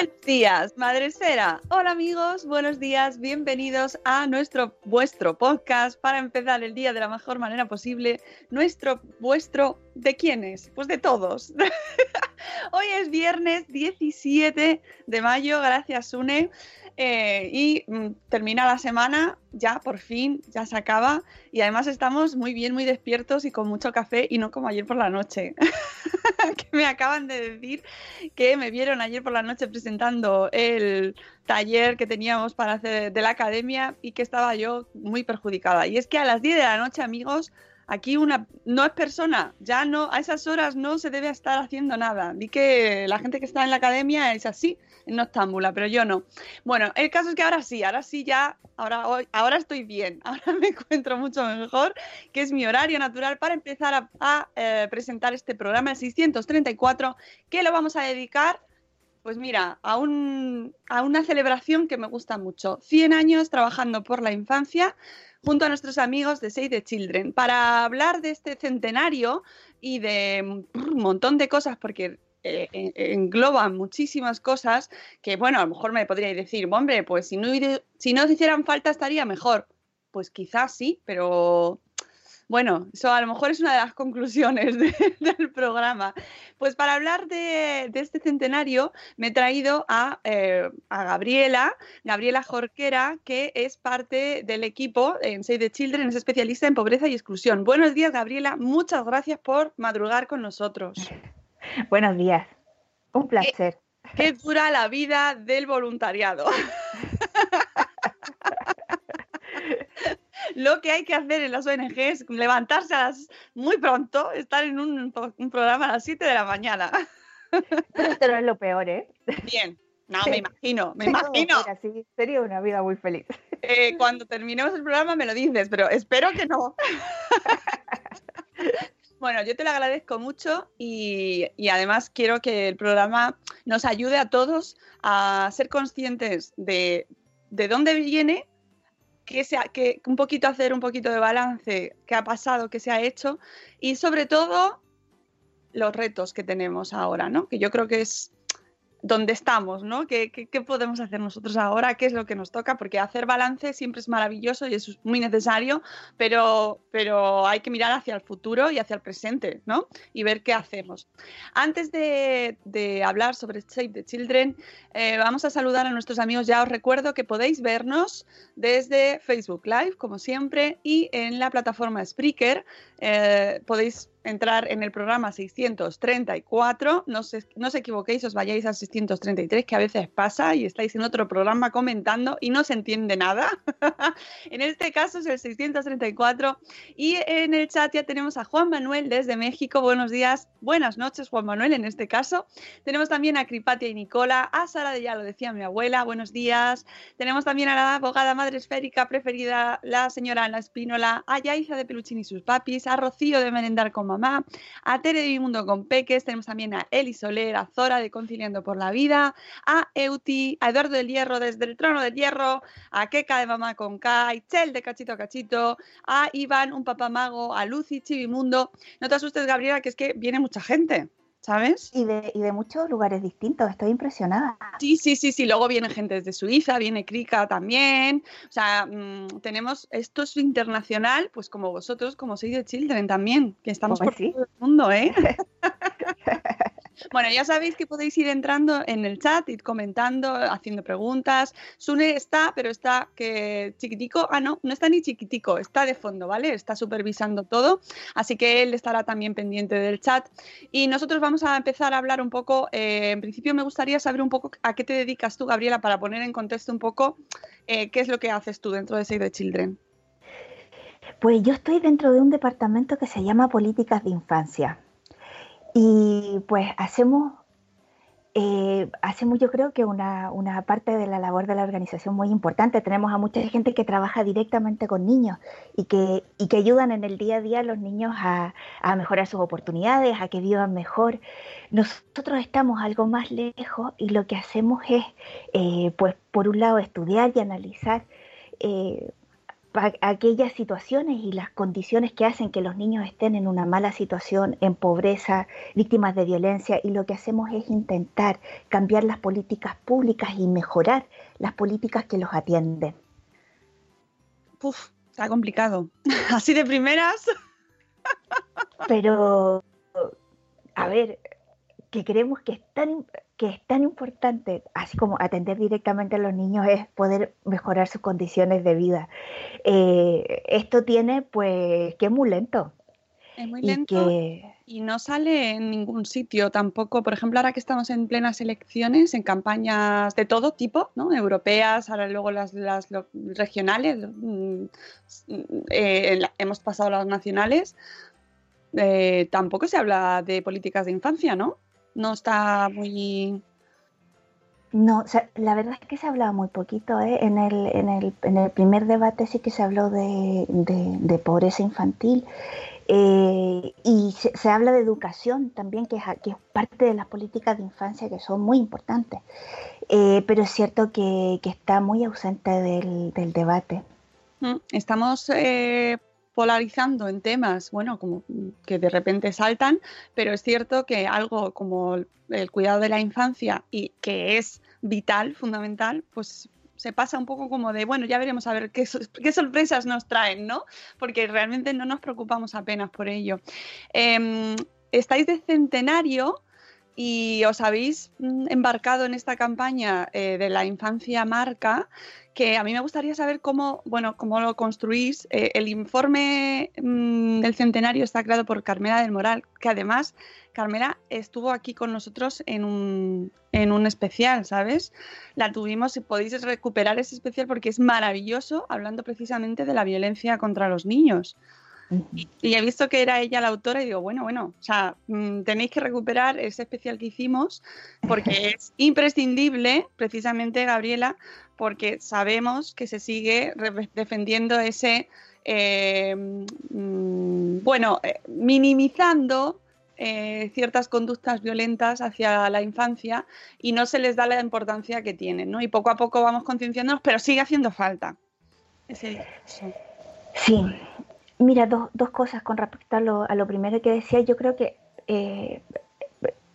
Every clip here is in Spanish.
Buenos días, Madre Esfera. Hola amigos, buenos días, bienvenidos a nuestro, vuestro podcast para empezar el día de la mejor manera posible. Nuestro, vuestro, ¿de quiénes? Pues de todos. Hoy es viernes 17 de mayo, gracias Une. Eh, y mm, termina la semana, ya por fin, ya se acaba. Y además estamos muy bien, muy despiertos y con mucho café y no como ayer por la noche. que me acaban de decir que me vieron ayer por la noche presentando el taller que teníamos para hacer de la academia y que estaba yo muy perjudicada. Y es que a las 10 de la noche, amigos, aquí una no es persona, ya no, a esas horas no se debe estar haciendo nada. Vi que la gente que está en la academia es así, en noctámbula, pero yo no. Bueno, el caso es que ahora sí, ahora sí ya, ahora, hoy, ahora estoy bien, ahora me encuentro mucho mejor, que es mi horario natural para empezar a, eh, presentar este programa, el 634, que lo vamos a dedicar pues mira, a, un, a, una celebración que me gusta mucho. 100 años trabajando por la infancia junto a nuestros amigos de Save the Children para hablar de este centenario y de un montón de cosas, porque eh, engloban muchísimas cosas que, bueno, a lo mejor me podríais decir, hombre, pues si no, si no hicieran falta estaría mejor. Pues quizás sí, pero bueno, eso a lo mejor es una de las conclusiones de, del programa. Pues para hablar de, de, este centenario me he traído a, eh, a, Gabriela, Gabriela Jorquera, que es parte del equipo en Save the Children, es especialista en pobreza y exclusión. Buenos días, Gabriela. Muchas gracias por madrugar con nosotros. Buenos días. Un placer. Qué, qué dura la vida del voluntariado. lo que hay que hacer en las ONG es levantarse a las, muy pronto, estar en un, un, programa a las 7 de la mañana. Pero esto no es lo peor, ¿eh? Bien. No, me imagino, me imagino. Mira, sí, sería una vida muy feliz. Eh, cuando terminemos el programa me lo dices, pero espero que no. Bueno, yo te lo agradezco mucho y, y, además quiero que el programa nos ayude a todos a ser conscientes de, de dónde viene que, sea, que un poquito hacer un poquito de balance, qué ha pasado, qué se ha hecho y sobre todo los retos que tenemos ahora, ¿no? Que yo creo que es donde estamos, ¿no? ¿Qué, ¿Qué, podemos hacer nosotros ahora? ¿Qué es lo que nos toca? Porque hacer balance siempre es maravilloso y es muy necesario, pero, pero hay que mirar hacia el futuro y hacia el presente, ¿no? Y ver qué hacemos. Antes de, de hablar sobre Save the Children, eh, vamos a saludar a nuestros amigos. Ya os recuerdo que podéis vernos desde Facebook Live, como siempre, y en la plataforma Spreaker. Eh, podéis entrar en el programa 634, no, se, no os equivoquéis, os vayáis al 633, que a veces pasa y estáis en otro programa comentando y no se entiende nada. en este caso es el 634 y en el chat ya tenemos a Juan Manuel desde México. Buenos días, buenas noches Juan Manuel en este caso. Tenemos también a Cripatia y Nicola, a Sara de ya lo decía mi abuela, buenos días. Tenemos también a la abogada madre esférica preferida, la señora Ana Espínola, a Yaiza de Peluchín y sus papis, a Rocío de Merendar con Mamá, a Tere de Mundo con Peques, tenemos también a Eli Soler, a Zora de Conciliando por la Vida, a Euti, a Eduardo del Hierro desde el Trono del Hierro, a Keka de Mamá con K, a Itzel de Cachito a Cachito, a Iván, un papá mago, a Lucy, Chivimundo. No te asustes, Gabriela, que es que viene mucha gente. ¿Sabes? Y de, y de muchos lugares distintos, estoy impresionada. Sí, sí, sí, sí, luego viene gente desde Suiza, viene Krika también, o sea, mmm, tenemos, esto es internacional, pues como vosotros, como Save the Children también, que estamos Pues por sí. todo el mundo, ¿eh? Bueno, ya sabéis que podéis ir entrando en el chat, ir comentando, haciendo preguntas. Sune está, pero está que chiquitico. Ah, no, no está ni chiquitico, está de fondo, ¿vale? Está supervisando todo. Así que él estará también pendiente del chat. Y nosotros vamos a empezar a hablar un poco. eh, en principio, me gustaría saber un poco a qué te dedicas tú, Gabriela, para poner en contexto un poco eh, qué es lo que haces tú dentro de Save the Children. Pues yo estoy dentro de un departamento que se llama Políticas de Infancia. Y pues hacemos, eh, hacemos yo creo que una, una parte de la labor de la organización muy importante. Tenemos a mucha gente que trabaja directamente con niños y que, y que ayudan en el día a día a los niños a, mejorar sus oportunidades, a que vivan mejor. Nosotros estamos algo más lejos y lo que hacemos es, eh, pues por un lado, estudiar y analizar. eh, aquellas situaciones y las condiciones que hacen que los niños estén en una mala situación, en pobreza, víctimas de violencia, y lo que hacemos es intentar cambiar las políticas públicas y mejorar las políticas que los atienden. Puf, está complicado. Así de primeras. Pero, a ver, que creemos que es tan, que es tan importante, así como atender directamente a los niños, es poder mejorar sus condiciones de vida. Eh, esto tiene, pues, que es muy lento. Es muy y lento. que Y no sale en ningún sitio tampoco. Por ejemplo, ahora que estamos en plenas elecciones, en campañas de todo tipo, ¿no? Europeas, ahora luego las, las lo- regionales, mm, eh, hemos pasado a las nacionales, eh, tampoco se habla de políticas de infancia, ¿no? No está muy... No, o sea, la verdad es que se hablaba muy poquito. ¿eh? En, el, en, el, en el primer debate sí que se habló de, de- de pobreza infantil eh, y se, se habla de educación también, que es, que es parte de las políticas de infancia que son muy importantes. Eh, pero es cierto que, que está muy ausente del, del debate. Mm, Estamos eh, polarizando en temas, bueno, como que de repente saltan, pero es cierto que algo como el- cuidado de la infancia y que es vital, fundamental, pues se pasa un poco como de, bueno, ya veremos a ver qué sorpresas nos traen, ¿no? Porque realmente no nos preocupamos apenas por ello. Em, estáis de centenario y os habéis mm, embarcado en esta campaña eh, de la infancia marca que a mí me gustaría saber cómo, bueno, cómo lo construís. Eh, el informe mm, del centenario está creado por Carmela del Moral, que además Carmela estuvo aquí con nosotros en un, en un especial, ¿sabes? La tuvimos y podéis recuperar ese especial porque es maravilloso, hablando precisamente de la violencia contra los niños. Y, y he visto que era ella la autora y digo, bueno, bueno, o sea, mm, tenéis que recuperar ese especial que hicimos porque es imprescindible, precisamente, Gabriela, porque sabemos que se sigue defendiendo ese, eh, mm, bueno, eh, minimizando eh, ciertas conductas violentas hacia la infancia y no se les da la importancia que tienen, ¿no? Y poco a poco vamos concienciándonos, pero sigue haciendo falta. Ese. Sí, mira, dos, dos cosas con respecto a lo, a lo primero que decía. Yo creo que eh,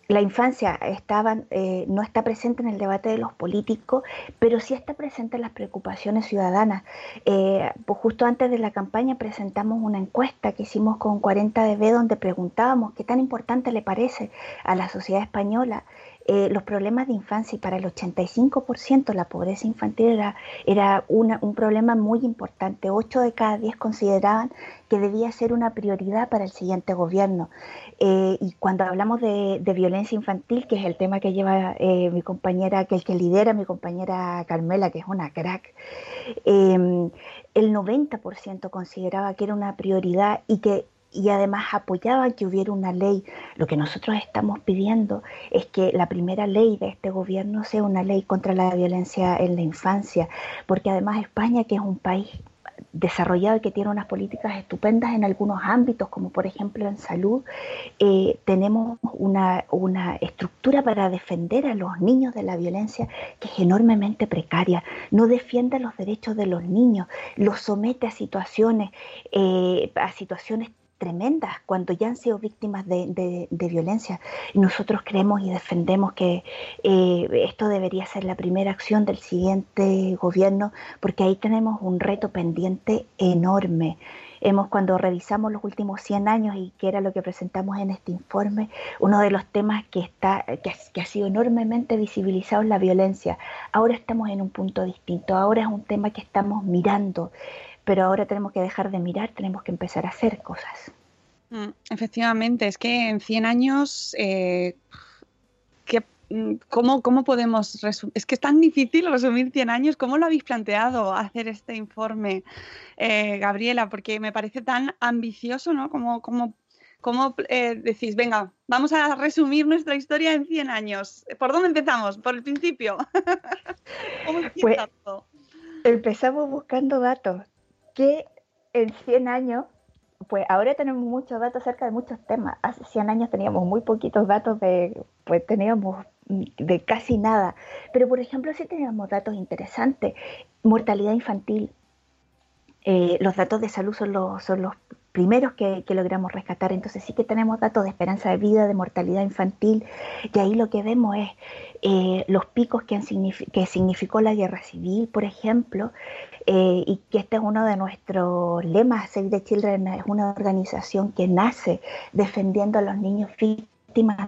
la infancia estaba, eh, no está presente en el debate de los políticos, pero sí está presente en las preocupaciones ciudadanas. Eh, pues justo antes de la campaña presentamos una encuesta que hicimos con 40DB donde preguntábamos qué tan importante le parece a la sociedad española eh, los problemas de infancia y para el 85% la pobreza infantil era, era una- un problema muy importante. 8 de cada 10 consideraban que debía ser una prioridad para el siguiente gobierno. Eh, y cuando hablamos de, violencia infantil, que es el tema que lleva eh, mi compañera, que el que lidera mi compañera Carmela, que es una crack, el 90% consideraba que era una prioridad y que y además apoyaba que hubiera una ley. Lo que nosotros estamos pidiendo es que la primera ley de este gobierno sea una ley contra la violencia en la infancia, porque además España, que es un país desarrollado y que tiene unas políticas estupendas en algunos ámbitos, como por ejemplo en salud, eh, tenemos una, una, estructura para defender a los niños de la violencia que es enormemente precaria, no defiende los derechos de los niños, los somete a situaciones, eh, a situaciones tremendas cuando ya han sido víctimas de, violencia. Y nosotros creemos y defendemos que eh, esto debería ser la primera acción del siguiente gobierno, porque ahí tenemos un reto pendiente enorme. Hemos, cuando revisamos los últimos 100 años y que era lo que presentamos en este informe, uno de los temas que, está, que, que ha sido enormemente visibilizado es la violencia. Ahora estamos en un punto distinto, ahora es un tema que estamos mirando pero ahora tenemos que dejar de mirar, tenemos que empezar a hacer cosas. Mm, efectivamente, es que en 100 años, eh, mm, ¿cómo, ¿cómo, podemos resumir? Es que es tan difícil resumir 100 años. ¿Cómo lo habéis planteado hacer este informe, eh, Gabriela? Porque me parece tan ambicioso, ¿no? Como, como ¿Cómo eh, decís, venga, vamos a resumir nuestra historia en 100 años? ¿Por dónde empezamos? ¿Por el principio? ¿Cómo pues, empezamos buscando datos que en 100 años, pues ahora tenemos muchos datos acerca de muchos temas. Hace 100 años teníamos muy poquitos datos de, pues teníamos de casi nada. Pero por ejemplo, sí teníamos datos interesantes. Mortalidad infantil. Eh, los datos de salud son los, son los primeros que, logramos rescatar. Entonces sí que tenemos datos de esperanza de vida, de mortalidad infantil, y ahí lo que vemos es eh, los picos que, significó la guerra civil, por ejemplo, eh, y que este es uno de nuestros lemas. Save the Children es una organización que nace defendiendo a los niños víctimas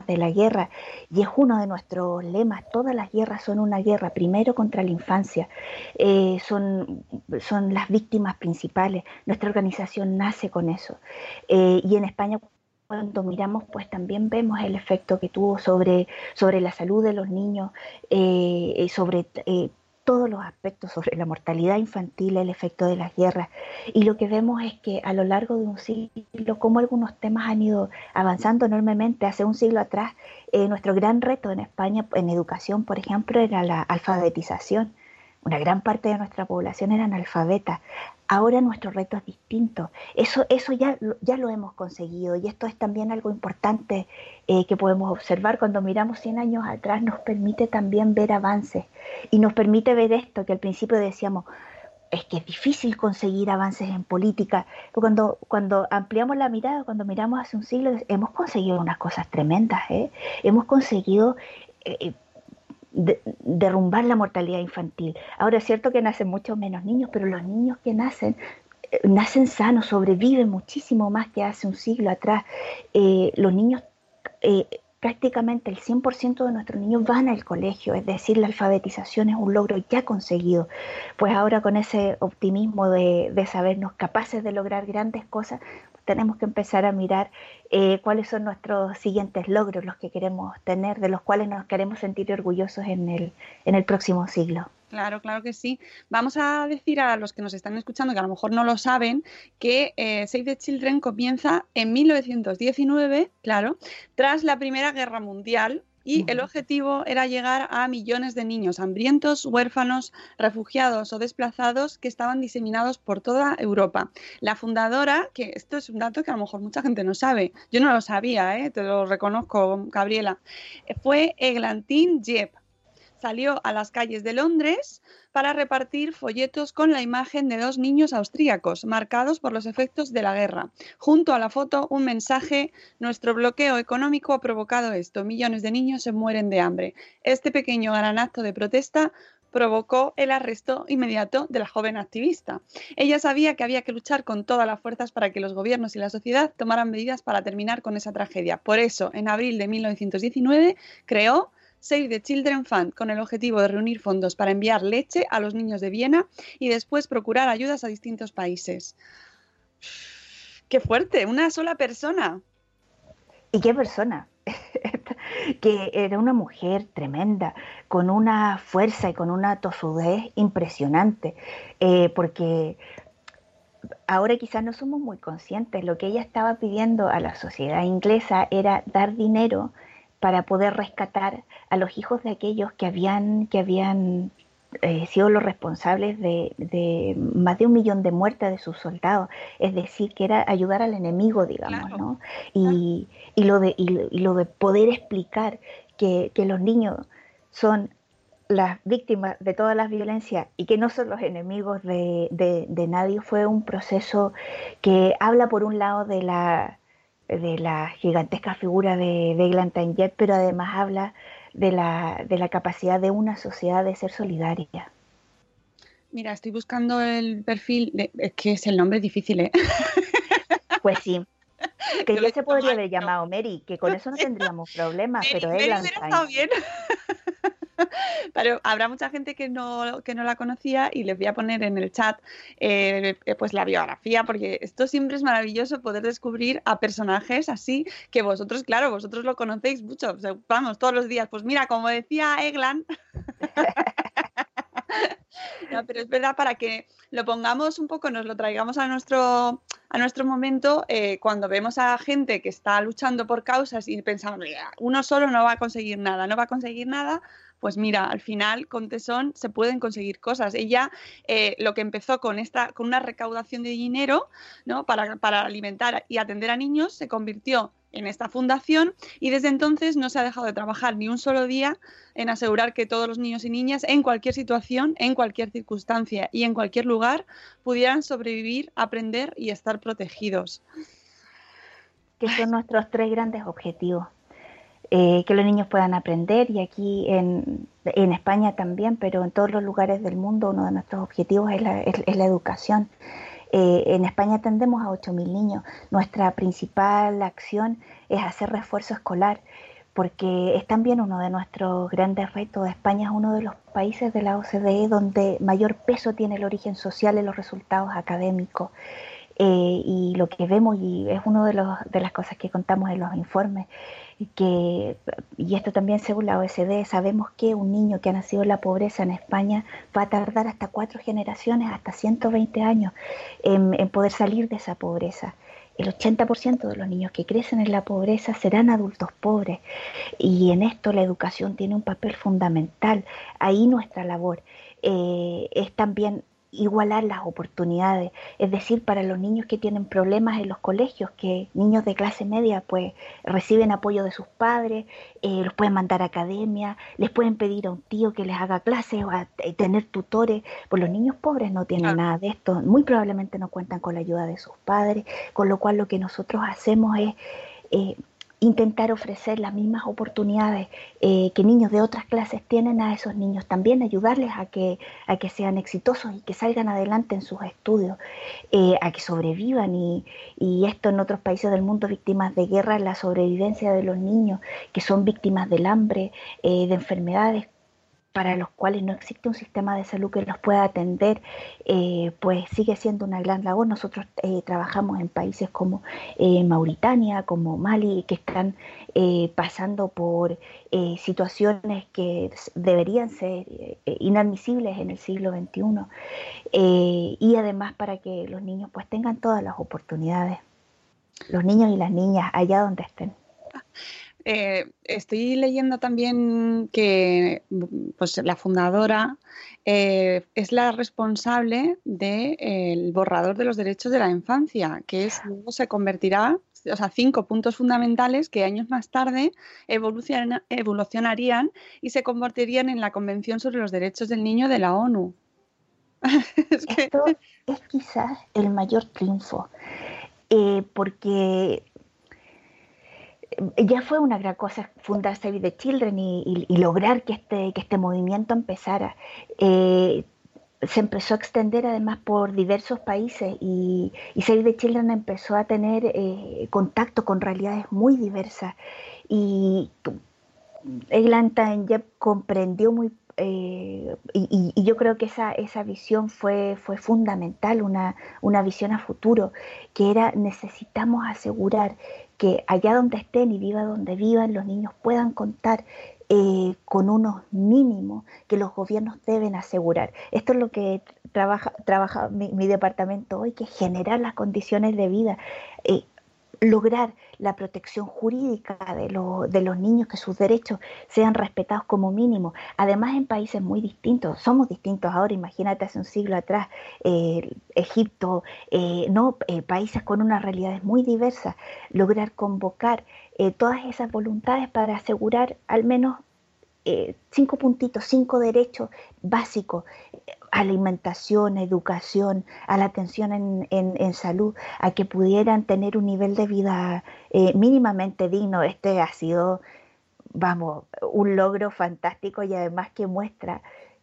de la guerra y es uno de nuestros lemas. Todas las guerras son una guerra, primero contra la infancia, eh, son, son las víctimas principales. Nuestra organización nace con eso. Eh, y en España cuando miramos, pues también vemos el efecto que tuvo sobre, sobre la salud de los niños, eh, sobre todos los aspectos sobre la mortalidad infantil, el efecto de las guerras. Y lo que vemos es que a lo largo de un siglo, como algunos temas han ido avanzando enormemente, hace un siglo atrás, eh, nuestro gran reto en España, en educación, por ejemplo, era la alfabetización. Una gran parte de nuestra población era analfabeta. Ahora nuestro reto es distinto. Eso, eso ya, ya lo hemos conseguido y esto es también algo importante eh, que podemos observar cuando miramos 100 años atrás. Nos permite también ver avances y nos permite ver esto que al principio decíamos, es que es difícil conseguir avances en política. Cuando, cuando ampliamos la mirada, cuando miramos hace un siglo, hemos conseguido unas cosas tremendas. ¿eh? Hemos conseguido eh, derrumbar la mortalidad infantil. Ahora es cierto que nacen muchos menos niños, pero los niños que nacen eh, nacen sanos, sobreviven muchísimo más que hace un siglo atrás. Eh, los niños, eh, prácticamente el 100% de nuestros niños van al colegio, es decir, la alfabetización es un logro ya conseguido. Pues ahora con ese optimismo de, de sabernos capaces de lograr grandes cosas, tenemos que empezar a mirar eh, cuáles son nuestros siguientes logros, los que queremos tener, de los cuales nos queremos sentir orgullosos en el, en el próximo siglo. Claro, claro que sí. Vamos a decir a los que nos están escuchando, que a lo mejor no lo saben, que eh, Save the Children comienza en 1919, claro, tras la Primera Guerra Mundial, y el objetivo era llegar a millones de niños hambrientos, huérfanos, refugiados o desplazados que estaban diseminados por toda Europa. La fundadora, que esto es un dato que a lo mejor mucha gente no sabe, yo no lo sabía, ¿eh? te lo reconozco, Gabriela, fue Eglantine Jeep salió a las calles de Londres para repartir folletos con la imagen de dos niños austríacos marcados por los efectos de la guerra. Junto a la foto, un mensaje, nuestro bloqueo económico ha provocado esto, millones de niños se mueren de hambre. Este pequeño gran acto de protesta provocó el arresto inmediato de la joven activista. Ella sabía que había que luchar con todas las fuerzas para que los gobiernos y la sociedad tomaran medidas para terminar con esa tragedia. Por eso, en abril de 1919, creó Save the Children Fund con el objetivo de reunir fondos para enviar leche a los niños de Viena y después procurar ayudas a distintos países. ¡Qué fuerte! Una sola persona. ¿Y qué persona? que era una mujer tremenda, con una fuerza y con una tosudez impresionante, eh, porque ahora quizás no somos muy conscientes, lo que ella estaba pidiendo a la sociedad inglesa era dar dinero para poder rescatar a los hijos de aquellos que habían, que habían eh, sido los responsables de, más de un millón de muertes de sus soldados, es decir, que era ayudar al enemigo, digamos, ¿no? Y, lo de, y, lo de poder explicar que, los niños son las víctimas de todas las violencias y que no son los enemigos de, nadie fue un proceso que habla por un lado de la, de la gigantesca figura de, de Jet, pero además habla de la, de la capacidad de una sociedad de ser solidaria. Mira, estoy buscando el perfil, de, es que es el nombre difícil, ¿eh? Pues sí. Que ya se podría haber llamado Mary, que con eso no tendríamos problemas, pero él está bien. Pero habrá mucha gente que no, que no la conocía y les voy a poner en el chat eh, pues la biografía, porque esto siempre es maravilloso poder descubrir a personajes así que vosotros, claro, vosotros lo conocéis mucho, vamos, todos los días. Pues mira, como decía Eglan. No, pero es verdad para que lo pongamos un poco, nos lo traigamos a nuestro, a nuestro momento, eh, cuando vemos a gente que está luchando por causas y pensamos, uno solo no va a conseguir nada, no va a conseguir nada, pues mira, al final con tesón se pueden conseguir cosas. Ella eh, lo que empezó con esta, con una recaudación de dinero, ¿no? Para, para alimentar y atender a niños, se convirtió en esta fundación y desde entonces no se ha dejado de trabajar ni un solo día en asegurar que todos los niños y niñas en cualquier situación, en cualquier circunstancia y en cualquier lugar pudieran sobrevivir, aprender y estar protegidos. Que son nuestros tres grandes objetivos. Eh, que los niños puedan aprender y aquí en, España también, pero en todos los lugares del mundo uno de nuestros objetivos es la, educación. Eh, en España atendemos a 8.000 niños. Nuestra principal acción es hacer refuerzo escolar, porque es también uno de nuestros grandes retos. España es uno de los países de la OCDE donde mayor peso tiene el origen social en los resultados académicos. Eh, y lo que vemos, y es una de, de las cosas que contamos en los informes, que, y esto también según la OSD, sabemos que un niño que ha nacido en la pobreza en España va a tardar hasta cuatro generaciones, hasta 120 años en, poder salir de esa pobreza. El 80% de los niños que crecen en la pobreza serán adultos pobres y en esto la educación tiene un papel fundamental. Ahí nuestra labor eh, es también igualar las oportunidades, es decir, para los niños que tienen problemas en los colegios, que niños de clase media pues reciben apoyo de sus padres, eh, los pueden mandar a academia, les pueden pedir a un tío que les haga clases o a, eh, tener tutores, pues los niños pobres no tienen nada de esto, muy probablemente no cuentan con la ayuda de sus padres, con lo cual lo que nosotros hacemos es... Eh, intentar ofrecer las mismas oportunidades eh, que niños de otras clases tienen a esos niños, también ayudarles a que, a que sean exitosos y que salgan adelante en sus estudios, eh, a que sobrevivan. Y, y, esto en otros países del mundo, víctimas de guerra, la sobrevivencia de los niños que son víctimas del hambre, eh, de enfermedades para los cuales no existe un sistema de salud que los pueda atender, eh, pues sigue siendo una gran labor. Nosotros eh, trabajamos en países como eh, Mauritania, como Mali, que están pasando por situaciones que deberían ser inadmisibles en el siglo XXI. y además para que los niños pues tengan todas las oportunidades, los niños y las niñas allá donde estén. Eh, estoy leyendo también que pues, la fundadora eh, es la responsable del borrador de los derechos de la infancia, que es, se convertirá, o sea, cinco puntos fundamentales que años más tarde evolucionarían y se convertirían en la Convención sobre los Derechos del Niño de la ONU. Esto es quizás el mayor triunfo, eh, porque ya fue una gran cosa fundar Save the Children y, lograr que este, que este movimiento empezara. Eh, se empezó a extender además por diversos países y, Save the Children empezó a tener eh, contacto con realidades muy diversas. Y Eglantyne Jeb comprendió muy eh, y, yo creo que esa, esa visión fue, fue fundamental, una, una visión a futuro, que era necesitamos asegurar que allá donde estén y viva donde vivan, los niños puedan contar eh, con unos mínimos que los gobiernos deben asegurar. Esto es lo que trabaja, trabaja mi, departamento hoy, que generar las condiciones de vida. Eh, lograr la protección jurídica de, de, los niños, que sus derechos sean respetados como mínimo. Además, en países muy distintos, somos distintos ahora, imagínate hace un siglo atrás, eh, Egipto, eh, no, eh, países con unas realidades muy diversas, lograr convocar todas esas voluntades para asegurar al menos cinco puntitos, cinco derechos básicos alimentación, educación, a la atención en, en, salud, a que pudieran tener un nivel de vida eh, mínimamente digno. Este ha sido, vamos, un logro fantástico y además que muestra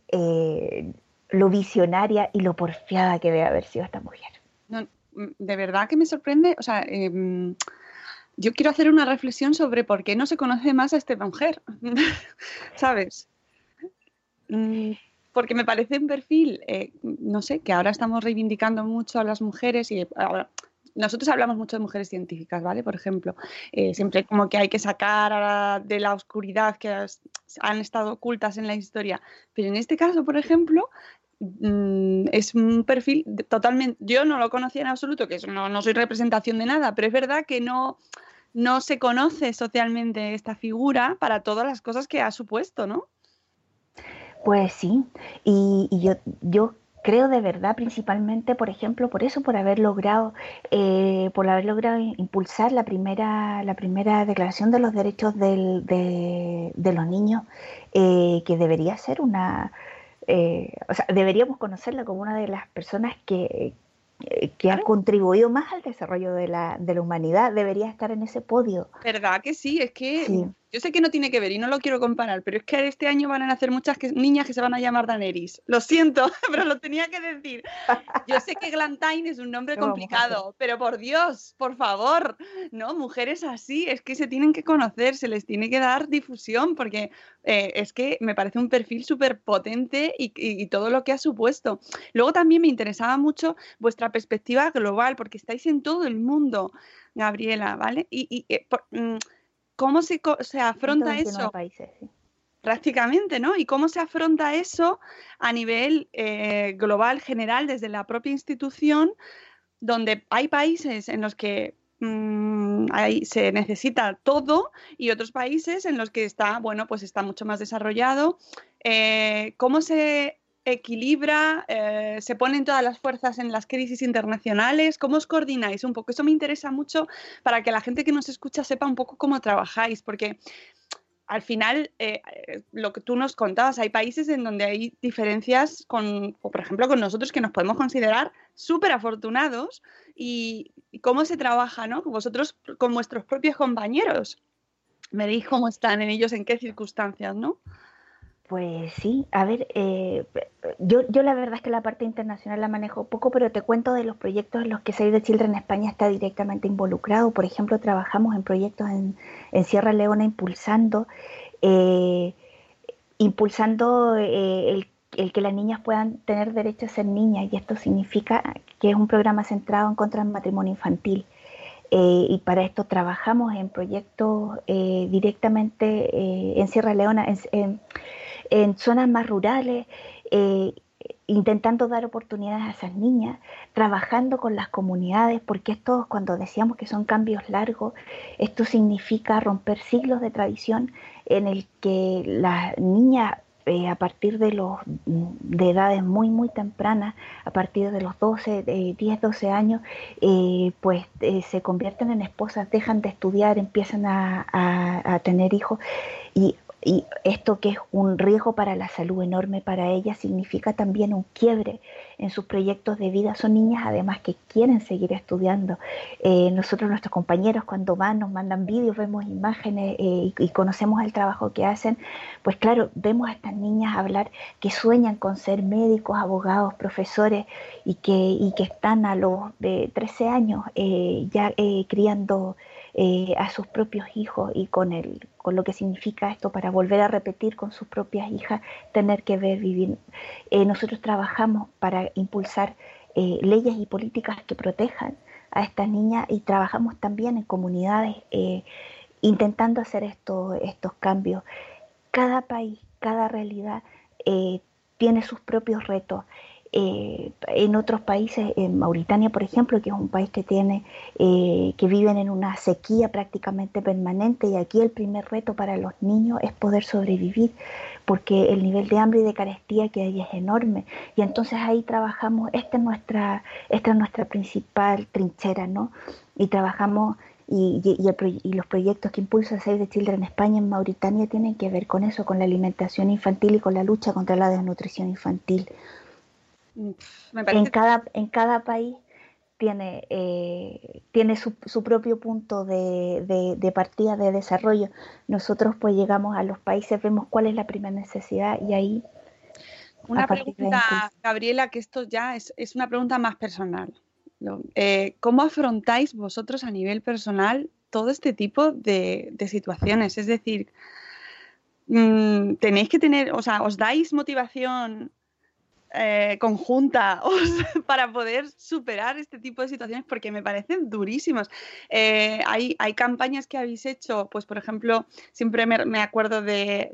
eh, lo visionaria y lo porfiada que debe haber sido esta mujer. Mm, de verdad que me sorprende, o sea, em, yo quiero hacer una reflexión sobre por qué no se conoce más a esta mujer, ¿sabes? Mm, porque me parece un perfil, eh, no sé, que ahora estamos reivindicando mucho a las mujeres y ahora, nosotros hablamos mucho de mujeres científicas, ¿vale? Por ejemplo, eh, siempre como que hay que sacar de la oscuridad que han estado ocultas en la historia. Pero en este caso, por ejemplo, mm, es un perfil totalmente, yo no lo conocía en absoluto, que no, no soy representación de nada, pero es verdad que no, no se conoce socialmente esta figura para todas las cosas que ha supuesto, ¿no? Pues sí, y, yo, yo creo de verdad principalmente, por ejemplo, por eso, por haber logrado, eh, por haber logrado impulsar la primera, la primera declaración de los derechos de, los niños, eh, que debería ser una, eh, o sea, deberíamos conocerla como una de las personas que, eh, que ha contribuido más al desarrollo de la, de la, humanidad, debería estar en ese podio. ¿Verdad que sí? Es que yo sé que no tiene que ver y no lo quiero comparar, pero es que este año van a nacer muchas niñas que se van a llamar Daenerys. Lo siento, pero lo tenía que decir. Yo sé que Glantine es un nombre complicado, pero por Dios, por favor, no, mujeres así, es que se tienen que conocer, se les tiene que dar difusión, porque eh, es que me parece un perfil súper potente y, todo lo que ha supuesto. Luego también me interesaba mucho vuestra perspectiva global, porque estáis en todo el mundo, Gabriela, ¿vale? Y, eh, mm, ¿Cómo se, se afronta eso? Prácticamente, ¿no? ¿Y cómo se afronta eso a nivel eh, global, general, desde la propia institución, donde hay países en los que mm, se necesita todo y otros países en los que está, bueno, pues está mucho más desarrollado. Eh, ¿Cómo se equilibra, eh, se ponen todas las fuerzas en las crisis internacionales, ¿cómo os coordináis un poco? Eso me interesa mucho para que la gente que nos escucha sepa un poco cómo trabajáis, porque al final, eh, eh, lo que tú nos contabas, hay países en donde hay diferencias con, por ejemplo, con nosotros que nos podemos considerar súper afortunados y, cómo se trabaja, ¿no? Vosotros con vuestros propios compañeros. Me dijo cómo están en ellos, en qué circunstancias, ¿no? Pues sí, a ver, eh, yo, yo la verdad es que la parte internacional la manejo poco, pero te cuento de los proyectos en los que Save the Children España está directamente involucrado. Por ejemplo, trabajamos en proyectos en, Sierra Leona impulsando, eh, impulsando eh, el, el, que las niñas puedan tener derecho a ser niñas, y esto significa que es un programa centrado en contra del matrimonio infantil. y para esto trabajamos en proyectos directamente en Sierra Leona, en, en zonas más rurales, eh, intentando dar oportunidades a esas niñas, trabajando con las comunidades, porque esto, cuando decíamos que son cambios largos, esto significa romper siglos de tradición en el que las niñas eh, a partir de los de edades muy muy tempranas, a partir de los 12, de 10, 12 años, eh, pues se convierten en esposas, dejan de estudiar, empiezan a, a tener hijos y y esto que es un riesgo para la salud enorme para ellas significa también un quiebre en sus proyectos de vida. Son niñas además que quieren seguir estudiando. Eh, nosotros, nuestros compañeros, cuando van, nos mandan vídeos, vemos imágenes eh, y, conocemos el trabajo que hacen, pues claro, vemos a estas niñas hablar que sueñan con ser médicos, abogados, profesores y que, y que están a los de 13 años eh, ya criando eh, a sus propios hijos y con, el, con lo que significa esto para volver a repetir con sus propias hijas, tener que ver vivir. Eh, nosotros trabajamos para impulsar eh, leyes y políticas que protejan a estas niñas y trabajamos también en comunidades intentando hacer esto, estos cambios. Cada país, cada realidad tiene sus propios retos. Eh, en otros países, en Mauritania, por ejemplo, que es un país que tiene, eh, que viven en una sequía prácticamente permanente, y aquí el primer reto para los niños es poder sobrevivir, porque el nivel de hambre y de carestía que hay es enorme. Y entonces ahí trabajamos, esta es nuestra, esta es nuestra principal trinchera, ¿no? Y trabajamos y, y, los proyectos que impulsa Save the Children en España, en Mauritania, tienen que ver con eso, con la alimentación infantil y con la lucha contra la desnutrición infantil. En, cada, en cada país tiene, eh, tiene su, su, propio punto de, de, partida de desarrollo. Nosotros pues llegamos a los países, vemos cuál es la primera necesidad y ahí... Una pregunta, Gabriela, que esto ya es, es una pregunta más personal. Eh, ¿Cómo afrontáis vosotros a nivel personal todo este tipo de, de situaciones? Es decir, mm, tenéis que tener, o sea, ¿os dais motivación eh, conjunta para poder superar este tipo de situaciones porque me parecen durísimos. Eh, hay, hay, campañas que habéis hecho, pues por ejemplo, siempre me, acuerdo de,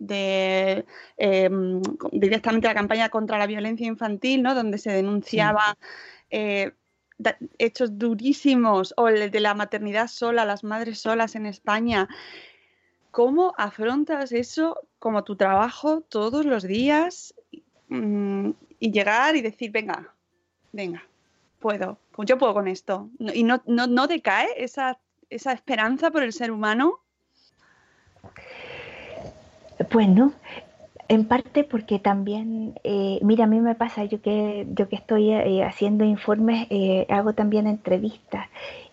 em, directamente la campaña contra la violencia infantil, ¿no? donde se denunciaba... Eh, hechos durísimos o el de la maternidad sola, las madres solas en España. ¿Cómo afrontas eso como tu trabajo todos los días? Y llegar y decir, venga, venga, puedo, yo puedo con esto. Y no, no, no decae esa, esa esperanza por el ser humano. Pues no, en parte porque también, eh, mira, a mí me pasa, yo que, yo que estoy eh, haciendo informes, eh, hago también entrevistas.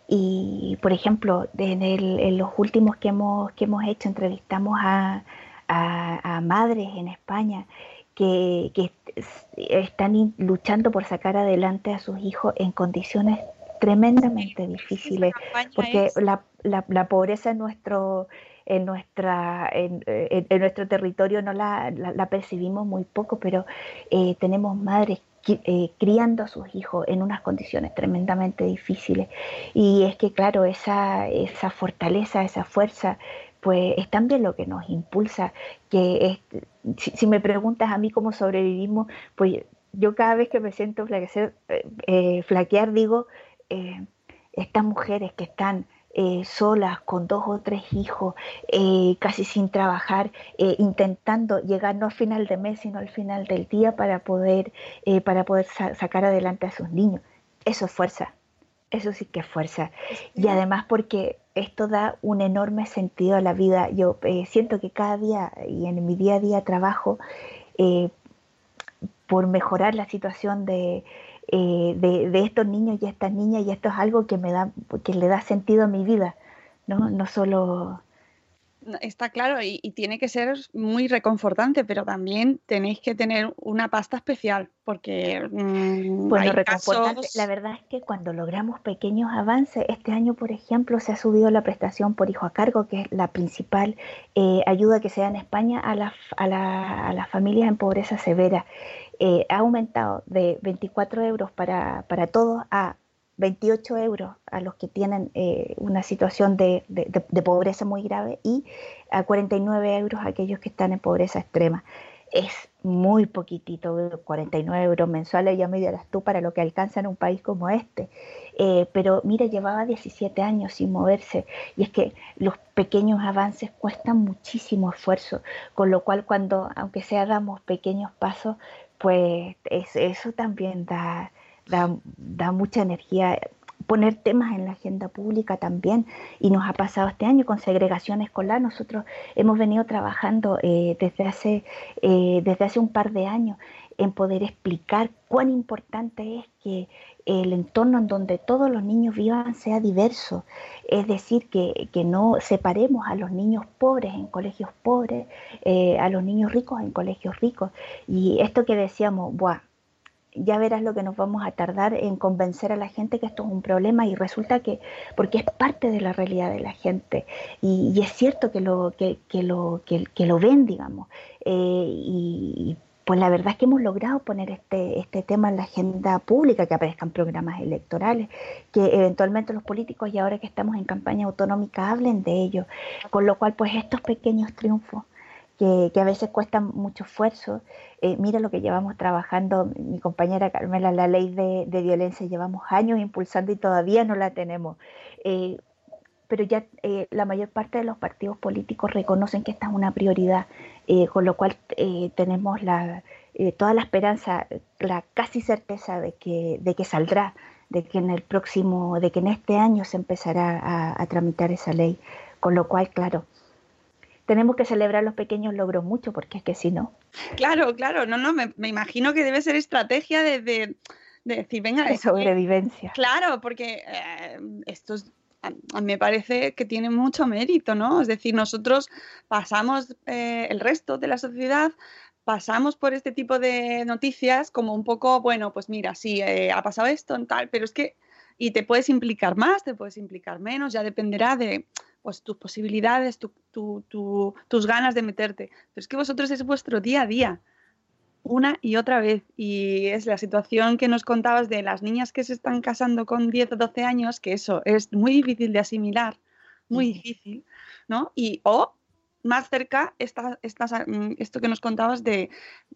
Y, por ejemplo, en, en, los últimos que hemos, que hemos hecho, entrevistamos a, a madres en España que, que están luchando por sacar adelante a sus hijos en condiciones tremendamente difíciles, porque la, la, pobreza en nuestro en nuestra en, nuestro territorio no la, la, percibimos muy poco, pero eh, tenemos madres eh, criando a sus hijos en unas condiciones tremendamente difíciles. Y es que, claro, esa, esa fortaleza, esa fuerza pues es también lo que nos impulsa, que si, me preguntas a mí cómo sobrevivimos, pues yo cada vez que me siento flaquear, eh, flaquear digo, eh, estas mujeres que están eh, solas, con dos o tres hijos, casi sin trabajar, intentando llegar no al final de mes, sino al final del día para poder, para poder sacar adelante a sus niños. Eso es fuerza, eso sí que es fuerza. Y además porque esto da un enorme sentido a la vida. Yo eh, siento que cada día y en mi día a día trabajo eh, por mejorar la situación de, eh, de, de, estos niños y estas niñas y esto es algo que me da, que le da sentido a mi vida, no, no solo está claro y, tiene que ser muy reconfortante, pero también tenéis que tener una pasta especial porque mm, bueno, reconfortante. La verdad es que cuando logramos pequeños avances, este año, por ejemplo, se ha subido la prestación por hijo a cargo, que es la principal eh, ayuda que se da en España a, a, las familias en pobreza severa. Eh, ha aumentado de 24 euros para, para todos a 28 euros a los que tienen eh, una situación de, pobreza muy grave y a 49 euros a aquellos que están en pobreza extrema. Es muy poquitito, 49 euros mensuales, ya me dirás tú, para lo que alcanza en un país como este. Eh, pero mira, llevaba 17 años sin moverse y es que los pequeños avances cuestan muchísimo esfuerzo, con lo cual cuando, aunque sea damos pequeños pasos, pues eso también da, da, mucha energía poner temas en la agenda pública también y nos ha pasado este año con segregación escolar. Nosotros hemos venido trabajando eh, desde, hace, eh, desde hace un par de años en poder explicar cuán importante es que el entorno en donde todos los niños vivan sea diverso, es decir, que, no separemos a los niños pobres en colegios pobres, eh, a los niños ricos en colegios ricos. Y esto que decíamos, Buah, ya verás lo que nos vamos a tardar en convencer a la gente que esto es un problema y resulta que, porque es parte de la realidad de la gente. Y, es cierto que lo, que, lo, que, lo ven, digamos, eh, y, pues la verdad es que hemos logrado poner este, este tema en la agenda pública, que aparezcan programas electorales, que eventualmente los políticos y ahora que estamos en campaña autonómica hablen de ello, con lo cual pues estos pequeños triunfos que, a veces cuestan mucho esfuerzo. Eh, mira lo que llevamos trabajando, mi compañera Carmela, la ley de, violencia, llevamos años impulsando y todavía no la tenemos. Eh, pero ya eh, la mayor parte de los partidos políticos reconocen que esta es una prioridad, con lo cual tenemos la, toda la esperanza, la casi certeza de que, de que saldrá, de que en el próximo, de que en este año se empezará a tramitar esa ley. Con lo cual, claro, tenemos que celebrar los pequeños logros mucho, porque es que si no. Claro, claro, no, no, me, imagino que debe ser estrategia de, decir, venga. De sobrevivencia. claro, porque eh, esto me parece que tiene mucho mérito, ¿no? Es decir, nosotros pasamos, eh, el resto de la sociedad, pasamos por este tipo de noticias como un poco, bueno, pues mira, sí, eh, ha pasado esto, tal, pero es que, y te puedes implicar más, te puedes implicar menos, ya dependerá de pues tus posibilidades, tus ganas de meterte. Pero es que vosotros es vuestro día a día, una y otra vez. Y es la situación que nos contabas de las niñas que se están casando con 10 o 12 años, que eso es muy difícil de asimilar, muy difícil, ¿no? Y o más cerca esta, mm, esto que nos contabas de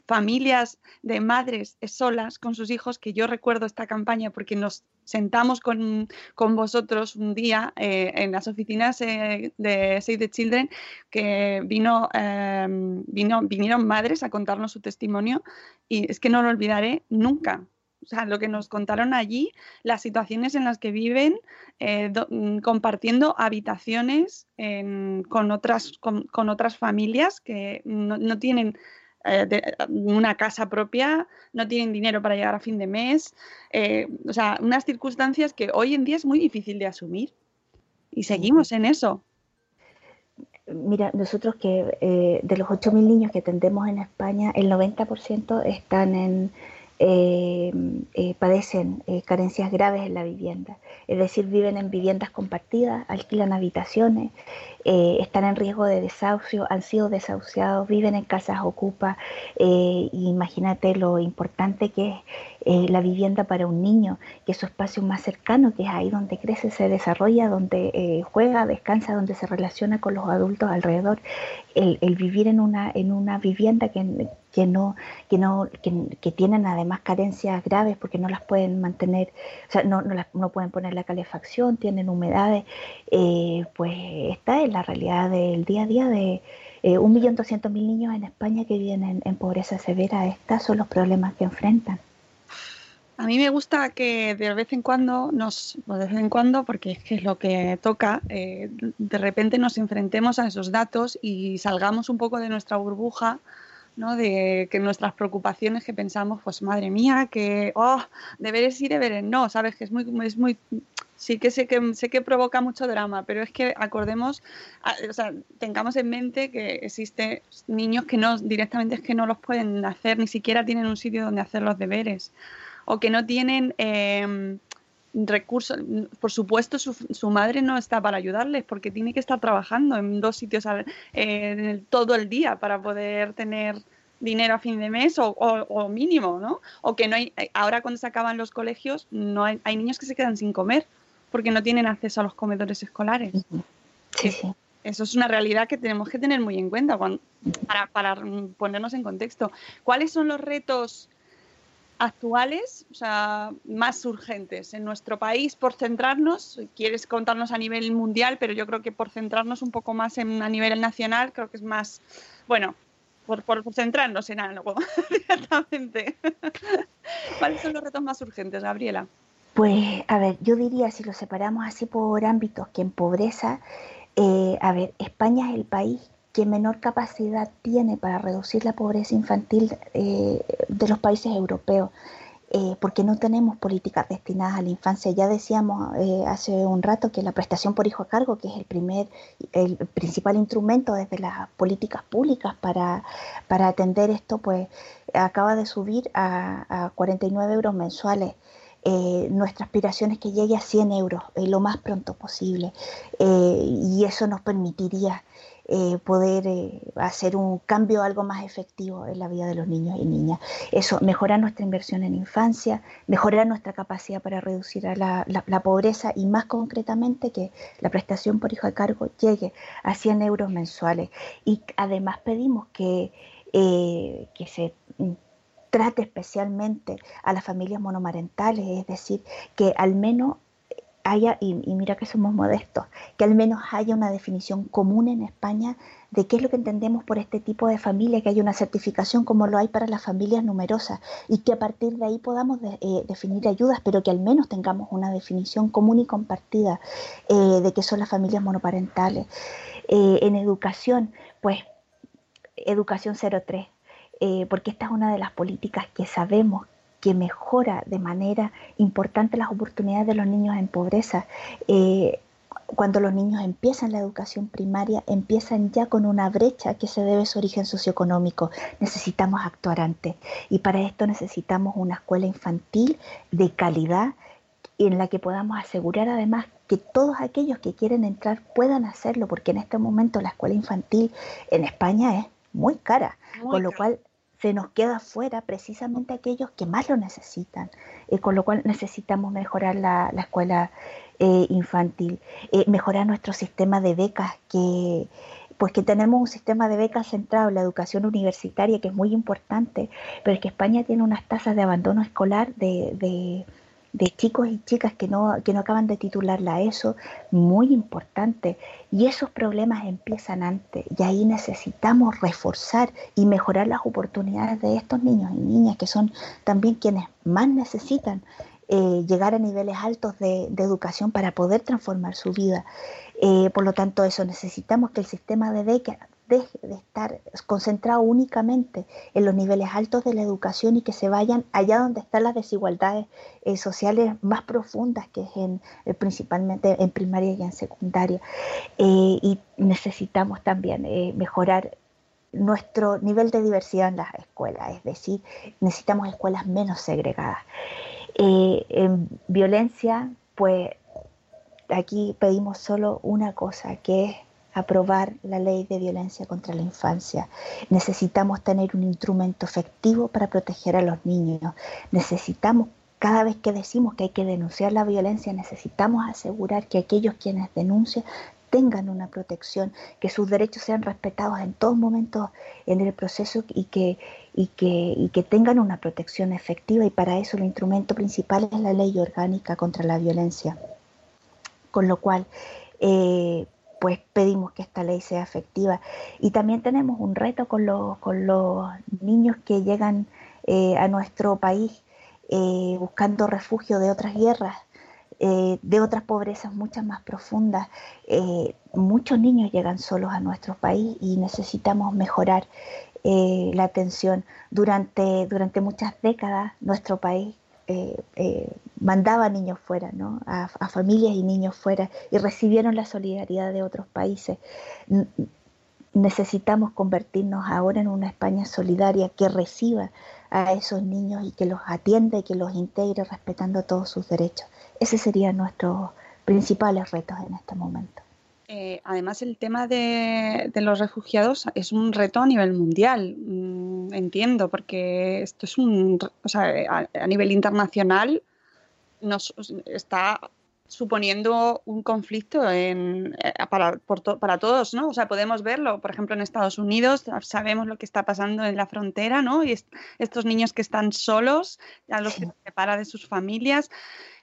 familias, de madres solas con sus hijos, que yo recuerdo esta campaña porque nos sentamos con, vosotros un día eh, en las oficinas eh, de Save the Children, que vino, em, vino, vinieron madres a contarnos su testimonio y es que no lo olvidaré nunca o sea, lo que nos contaron allí, las situaciones en las que viven eh, mm, compartiendo habitaciones con, otras, con, otras familias que no, tienen eh, una casa propia, no tienen dinero para llegar a fin de mes, eh, o sea, unas circunstancias que hoy en día es muy difícil de asumir y seguimos en eso. Mira, nosotros que de los 8.000 niños que atendemos en España, el 90% están en eh, eh, padecen eh, carencias graves en la vivienda, es decir, viven en viviendas compartidas, alquilan habitaciones, están en riesgo de desahucio, han sido desahuciados, viven en casas ocupas. imagínate lo importante que es la vivienda para un niño, que es su espacio más cercano, que es ahí donde crece, se desarrolla, donde juega, descansa, donde se relaciona con los adultos alrededor. El, el, vivir en una, en una vivienda que, que no, que no, que, tienen además carencias graves porque no las pueden mantener, o sea, no, no, no pueden poner la calefacción, tienen humedades, eh, pues esta es la realidad del día a día de eh, 1.200.000 niños en España que viven en, pobreza severa. Estos son los problemas que enfrentan. A mí me gusta que de vez en cuando nos, de vez en cuando, porque es que es lo que toca, eh, de repente nos enfrentemos a esos datos y salgamos un poco de nuestra burbuja ¿no? De que nuestras preocupaciones que pensamos, pues madre mía, que, oh, deberes y deberes no, sabes que es muy, es muy, sí que sé que sé que provoca mucho drama, pero es que acordemos, o sea, tengamos en mente que existen niños que no directamente es que no los pueden hacer, ni siquiera tienen un sitio donde hacer los deberes, o que no tienen em, recursos, por supuesto su, su, madre no está para ayudarles porque tiene que estar trabajando en dos sitios todo el día para poder tener dinero a fin de mes o, mínimo, ¿no? O que no hay, ahora cuando se acaban los colegios, no hay, hay, niños que se quedan sin comer porque no tienen acceso a los comedores escolares. Sí, sí. Eso es una realidad que tenemos que tener muy en cuenta para, para ponernos en contexto. ¿Cuáles son los retos actuales, o sea, más urgentes en nuestro país por centrarnos, quieres contarnos a nivel mundial, pero yo creo que por centrarnos un poco más en, a nivel nacional, creo que es más, bueno, por, por, centrarnos en algo directamente. ¿Cuáles son los retos más urgentes, Gabriela? Pues, a ver, yo diría, si lo separamos así por ámbitos, que en pobreza, eh, a ver, España es el país que menor capacidad tiene para reducir la pobreza infantil eh, de los países europeos, eh, porque no tenemos políticas destinadas a la infancia. Ya decíamos eh, hace un rato que la prestación por hijo a cargo, que es el primer, el principal instrumento desde las políticas públicas para, atender esto, pues acaba de subir a, a 49 euros mensuales. Eh, nuestra aspiración es que llegue a 100 euros lo más pronto posible y eso nos permitiría eh, poder eh, hacer un cambio algo más efectivo en la vida de los niños y niñas. Eso, mejorar nuestra inversión en infancia, mejorar nuestra capacidad para reducir la, pobreza y más concretamente que la prestación por hijo a cargo llegue a 100 euros mensuales. Y además pedimos que, eh, que se trate especialmente a las familias monomarentales, es decir, que al menos haya, y, mira que somos modestos, que al menos haya una definición común en España de qué es lo que entendemos por este tipo de familia, que haya una certificación como lo hay para las familias numerosas y que a partir de ahí podamos eh, definir ayudas, pero que al menos tengamos una definición común y compartida eh, de qué son las familias monoparentales. Eh, en educación, pues educación 03, porque esta es una de las políticas que sabemos que mejora de manera importante las oportunidades de los niños en pobreza. Eh, cuando los niños empiezan la educación primaria, empiezan ya con una brecha que se debe a su origen socioeconómico. Necesitamos actuar antes y para esto necesitamos una escuela infantil de calidad en la que podamos asegurar además que todos aquellos que quieren entrar puedan hacerlo, porque en este momento la escuela infantil en España es muy cara, con lo cual se nos queda fuera precisamente aquellos que más lo necesitan, eh, con lo cual necesitamos mejorar la, escuela eh, infantil, eh, mejorar nuestro sistema de becas, que pues que tenemos un sistema de becas centrado en la educación universitaria que es muy importante, pero es que España tiene unas tasas de abandono escolar de de chicos y chicas que no, que no acaban de titular la ESO, muy importante. Y esos problemas empiezan antes y ahí necesitamos reforzar y mejorar las oportunidades de estos niños y niñas que son también quienes más necesitan eh, llegar a niveles altos de, educación para poder transformar su vida. Eh, por lo tanto, eso necesitamos que el sistema de becas deje de estar concentrado únicamente en los niveles altos de la educación y que se vayan allá donde están las desigualdades eh, sociales más profundas, que es en, eh, principalmente en primaria y en secundaria. Eh, y necesitamos también mejorar nuestro nivel de diversidad en las escuelas, es decir, necesitamos escuelas menos segregadas. en violencia, pues aquí pedimos solo una cosa, que es aprobar la ley de violencia contra la infancia. Necesitamos tener un instrumento efectivo para proteger a los niños. Necesitamos, cada vez que decimos que hay que denunciar la violencia, necesitamos asegurar que aquellos quienes denuncian tengan una protección, que sus derechos sean respetados en todo momento en el proceso y que, y que, y que tengan una protección efectiva. Y para eso el instrumento principal es la ley orgánica contra la violencia. Con lo cual, eh, pues pedimos que esta ley sea efectiva. Y también tenemos un reto con los, con los niños que llegan eh, a nuestro país eh, buscando refugio de otras guerras, eh, de otras pobrezas muchas más profundas. muchos niños llegan solos a nuestro país y necesitamos mejorar la atención. Durante, durante muchas décadas nuestro país eh, eh, mandaba niños fuera, ¿no? A, familias y niños fuera y recibieron la solidaridad de otros países. necesitamos convertirnos ahora en una España solidaria que reciba a esos niños y que los atienda y que los integre respetando todos sus derechos. Ese serían nuestros principales retos en este momento. Eh, además, el tema de, los refugiados es un reto a nivel mundial, mm, entiendo, porque esto es un, o sea, a, nivel internacional nos está suponiendo un conflicto en, eh, para, para todos, ¿no? O sea, podemos verlo, por ejemplo, en Estados Unidos, sabemos lo que está pasando en la frontera, ¿no? Y estos niños que están solos, a los que se separa de sus familias.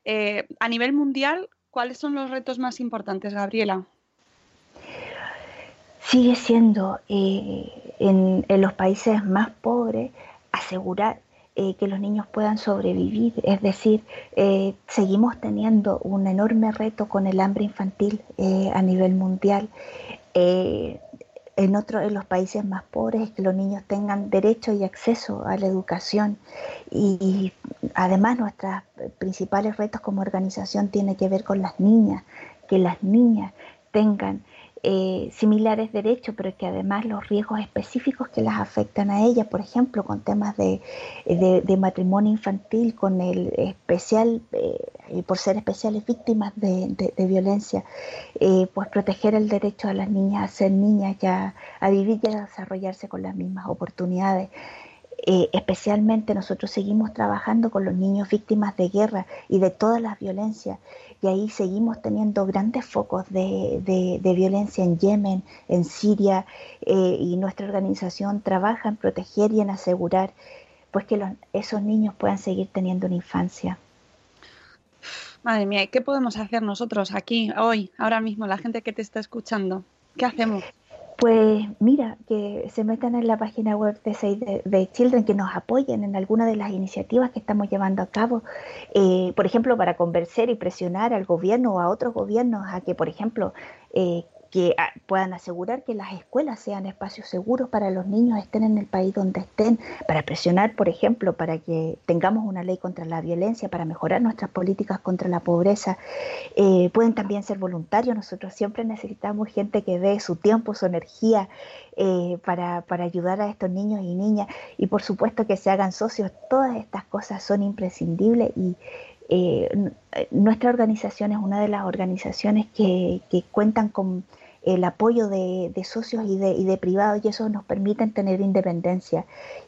Eh, a nivel mundial, ¿cuáles son los retos más importantes, Gabriela? Sigue siendo eh, en, los países más pobres asegurar eh, que los niños puedan sobrevivir. Es decir, eh, seguimos teniendo un enorme reto con el hambre infantil a nivel mundial. en otros en los países más pobres que los niños tengan derecho y acceso a la educación y, además nuestros principales retos como organización tiene que ver con las niñas, que las niñas tengan eh, similares derechos, pero que además los riesgos específicos que las afectan a ellas, por ejemplo, con temas de, matrimonio infantil, con el especial, eh, por ser especiales víctimas de, violencia, eh, pues proteger el derecho a las niñas a ser niñas, ya, a vivir y a desarrollarse con las mismas oportunidades. Especialmente nosotros seguimos trabajando con los niños víctimas de guerra y de todas las violencias. Y ahí seguimos teniendo grandes focos de, violencia en Yemen, en Siria, eh, y nuestra organización trabaja en proteger y en asegurar pues que esos niños puedan seguir teniendo una infancia. Madre mía, ¿qué podemos hacer nosotros aquí, hoy, ahora mismo, la gente que te está escuchando? ¿Qué hacemos? Pues mira, que se metan en la página web de Save the, Children, que nos apoyen en alguna de las iniciativas que estamos llevando a cabo, eh, por ejemplo, para convencer y presionar al gobierno o a otros gobiernos a que, por ejemplo, eh, que ah, puedan asegurar que las escuelas sean espacios seguros para los niños, estén en el país donde estén, para presionar, por ejemplo, para que tengamos una ley contra la violencia, para mejorar nuestras políticas contra la pobreza. Eh, pueden también ser voluntarios, nosotros siempre necesitamos gente que dé su tiempo, su energía eh, para, para ayudar a estos niños y niñas. Y por supuesto que se hagan socios, todas estas cosas son imprescindibles y eh, nuestra organización es una de las organizaciones que, cuentan con el apoyo de, socios y de, privados y eso nos permite tener independencia.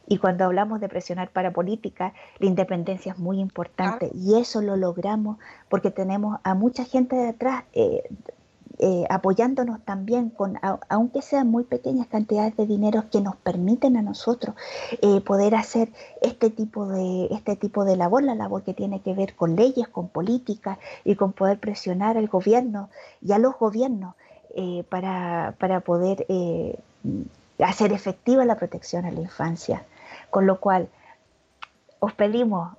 Y cuando hablamos de presionar para política, la independencia es muy importante y eso lo logramos porque tenemos a mucha gente detrás eh, eh, apoyándonos también con, aunque sean muy pequeñas cantidades de dinero que nos permiten a nosotros eh, poder hacer este tipo de este tipo de labor, la labor que tiene que ver con leyes, con políticas y con poder presionar al gobierno y a los gobiernos eh, para, para, poder hacer efectiva la protección a la infancia. Con lo cual, os pedimos,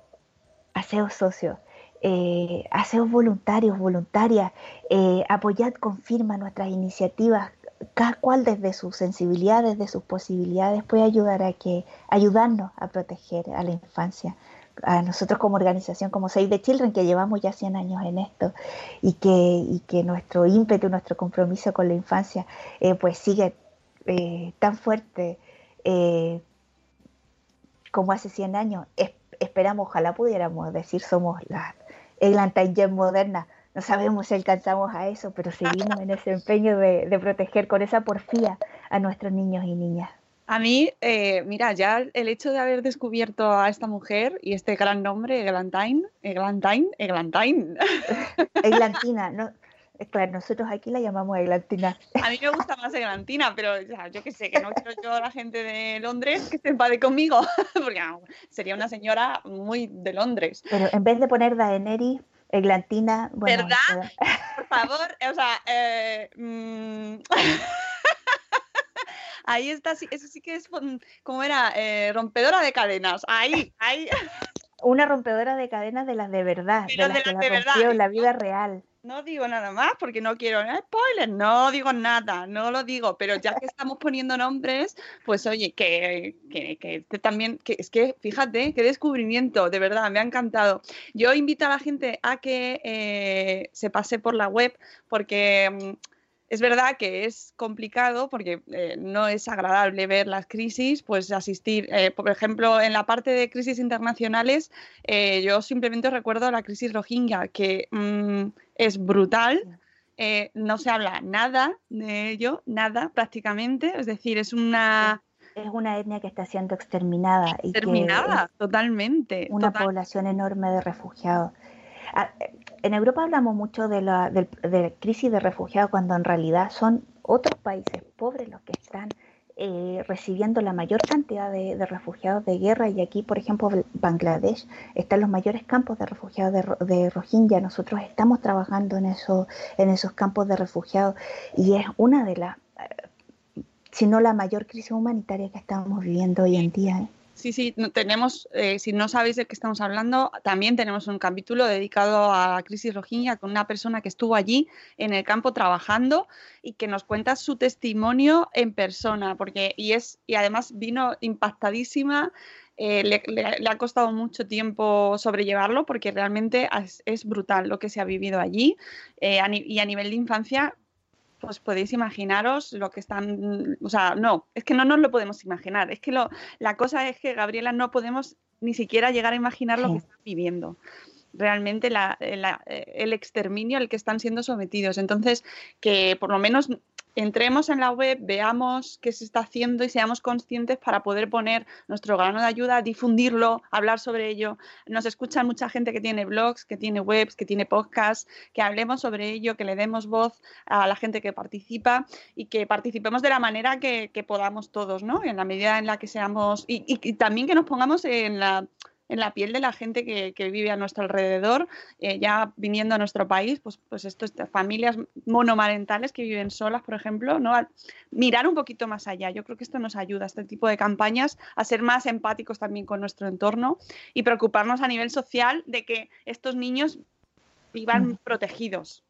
aseos socios, eh, aseos voluntarios, voluntarias, eh, apoyad con firma nuestras iniciativas, cada cual desde sus sensibilidades, desde sus posibilidades, puede ayudar a que, ayudarnos a proteger a la infancia. A nosotros como organización, como Save the Children, que llevamos ya 100 años en esto y que, y que nuestro ímpetu, nuestro compromiso con la infancia, eh, pues sigue eh, tan fuerte como hace 100 años. esperamos, ojalá pudiéramos decir, somos las Eglantine moderna. No sabemos si alcanzamos a eso, pero seguimos en ese empeño de, proteger con esa porfía a nuestros niños y niñas. A mí, eh, mira, ya el hecho de haber descubierto a esta mujer y este gran nombre, Eglantine, Eglantine, Eglantine. Eglantina, no, Claro, nosotros aquí la llamamos eglantina. A mí me gusta más eglantina, pero yo qué sé, que no quiero yo a la gente de Londres que se enfade conmigo, porque sería una señora muy de Londres. Pero en vez de poner Daenerys, eglantina... Bueno, ¿Verdad? Por favor, o sea... Eh, mm, ahí está, eso sí que es, como era? Eh, rompedora de cadenas. Ahí, ahí. Una rompedora de cadenas de las de verdad, de las, que la rompió en la vida real no digo nada más porque no quiero spoilers, no digo nada, no lo digo, pero ya que estamos poniendo nombres, pues oye, que, que, que este también, que es que fíjate, qué descubrimiento, de verdad, me ha encantado. Yo invito a la gente a que eh, se pase por la web porque mm, es verdad que es complicado porque eh, no es agradable ver las crisis, pues asistir, eh, por ejemplo, en la parte de crisis internacionales, eh, yo simplemente recuerdo la crisis rohingya, que mm, es brutal. no se habla nada de ello, nada prácticamente, es decir, es una... Es una etnia que está siendo exterminada. Exterminada, totalmente. Una población enorme de refugiados. Ah, en Europa hablamos mucho de la, crisis de refugiados cuando en realidad son otros países pobres los que están eh, recibiendo la mayor cantidad de, refugiados de guerra y aquí, por ejemplo, Bangladesh están los mayores campos de refugiados de, de, Rohingya. Nosotros estamos trabajando en, eso, en esos campos de refugiados y es una de las, eh, si no la mayor crisis humanitaria que estamos viviendo hoy en día. ¿eh? Sí, sí, tenemos, eh, si no sabéis de qué estamos hablando, también tenemos un capítulo dedicado a la crisis rojiña con una persona que estuvo allí en el campo trabajando y que nos cuenta su testimonio en persona, porque y es y además vino impactadísima. Eh, le, ha costado mucho tiempo sobrellevarlo porque realmente es, brutal lo que se ha vivido allí eh, y a nivel de infancia pues podéis imaginaros lo que están, o sea, no, es que no nos lo podemos imaginar, es que lo, la cosa es que Gabriela no podemos ni siquiera llegar a imaginar lo que están viviendo realmente la, la, el exterminio al que están siendo sometidos. Entonces, que por lo menos entremos en la web, veamos qué se está haciendo y seamos conscientes para poder poner nuestro grano de ayuda, difundirlo, hablar sobre ello. Nos escucha mucha gente que tiene blogs, que tiene webs, que tiene podcasts, que hablemos sobre ello, que le demos voz a la gente que participa y que participemos de la manera que, podamos todos, ¿no? En la medida en la que seamos y también que nos pongamos en la en la piel de la gente que, que vive a nuestro alrededor, eh, ya viniendo a nuestro país, pues, pues estas familias monomarentales que viven solas, por ejemplo, ¿no? A mirar un poquito más allá. Yo creo que esto nos ayuda, este tipo de campañas, a ser más empáticos también con nuestro entorno y preocuparnos a nivel social de que estos niños vivan protegidos,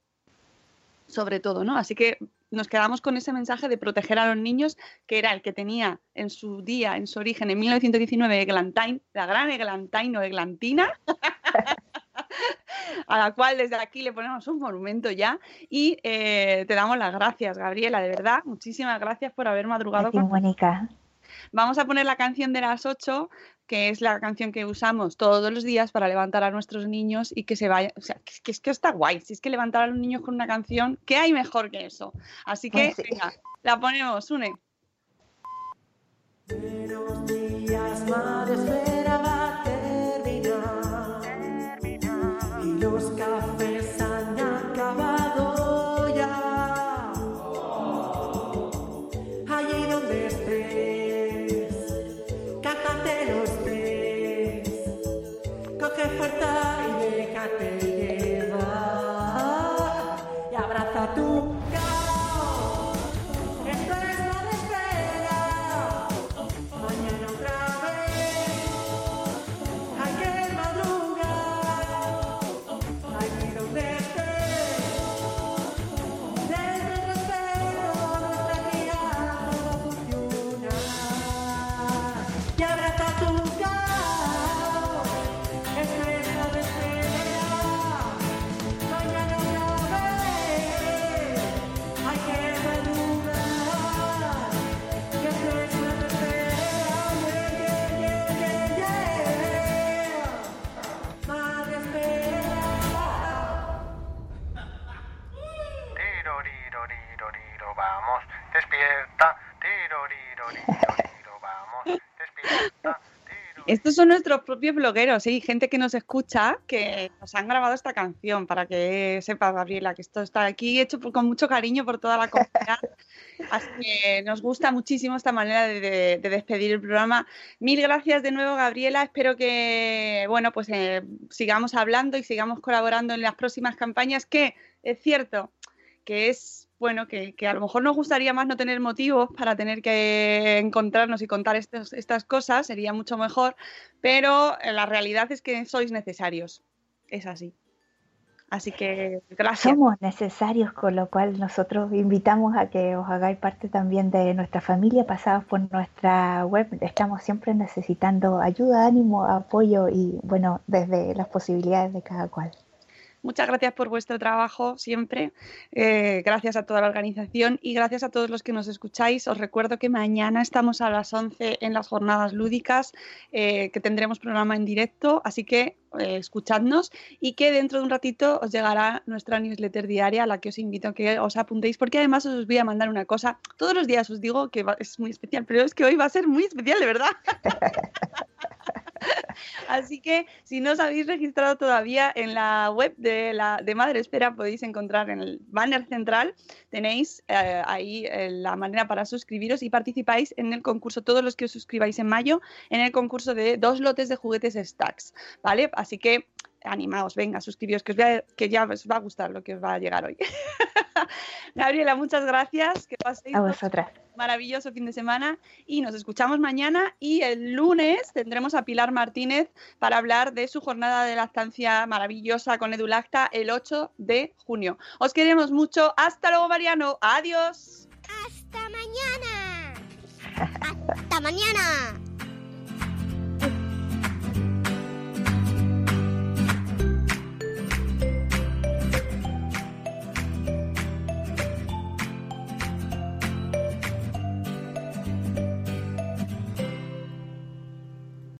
sobre todo, ¿no? Así que nos quedamos con ese mensaje de proteger a los niños, que era el que tenía en su día, en su origen, en 1919, Eglantine, la gran Eglantine o Eglantina, a la cual desde aquí le ponemos un monumento ya. Y eh, te damos las gracias, Gabriela, de verdad. Muchísimas gracias por haber madrugado. Con... Mónica. Vamos a poner la canción de las 8 que es la canción que usamos todos los días para levantar a nuestros niños y que se vaya, o sea, que, que es que está guay, si es que levantar a los niños con una canción, ¿qué hay mejor que eso? Así que, sí. venga, la ponemos, une. Días, terminar, terminar. y los cafés Estos son nuestros propios blogueros, gente que nos escucha que nos han grabado esta canción para que sepas, Gabriela, que esto está aquí hecho con mucho cariño por toda la comunidad. Así que nos gusta muchísimo esta manera de despedir el programa. Mil gracias de nuevo, Gabriela. Espero que, bueno, pues eh, sigamos hablando y sigamos colaborando en las próximas campañas, que es cierto que es bueno, que, a lo mejor nos gustaría más no tener motivos para tener que encontrarnos y contar estos- estas cosas, sería mucho mejor, pero eh, la realidad es que sois necesarios. Es así. Así que gracias. Somos necesarios, con lo cual nosotros invitamos a que os hagáis parte también de nuestra familia, pasados por nuestra web. Estamos siempre necesitando ayuda, ánimo, apoyo y, bueno, desde las posibilidades de cada cual. Muchas gracias por vuestro trabajo siempre. Eh, gracias a toda la organización y gracias a todos los que nos escucháis. Os recuerdo que mañana estamos a las 11 en las jornadas lúdicas, eh, que tendremos programa en directo, así que eh, escuchadnos y que dentro de un ratito os llegará nuestra newsletter diaria a la que os invito a que os apuntéis, porque además os voy a mandar una cosa. Todos los días os digo que es muy especial, pero es que hoy va a ser muy especial, de verdad. Así que si no os habéis registrado todavía en la web de, la, de Madre Espera, podéis encontrar en el banner central, tenéis eh, ahí eh, la manera para suscribiros y participáis en el concurso, todos los que os suscribáis en mayo, en el concurso de dos lotes de juguetes Stacks, ¿vale? Así que animaos, venga, suscribiros, que, os voy a- que ya os va a gustar lo que os va a llegar hoy. Gabriela, muchas gracias, que paséis A un vosotras. maravilloso fin de semana y nos escuchamos mañana y el lunes tendremos a Pilar Martínez para hablar de su jornada de lactancia maravillosa con Edulacta el 8 de junio. Os queremos mucho. Hasta luego, Mariano. Adiós. Hasta mañana. Hasta mañana.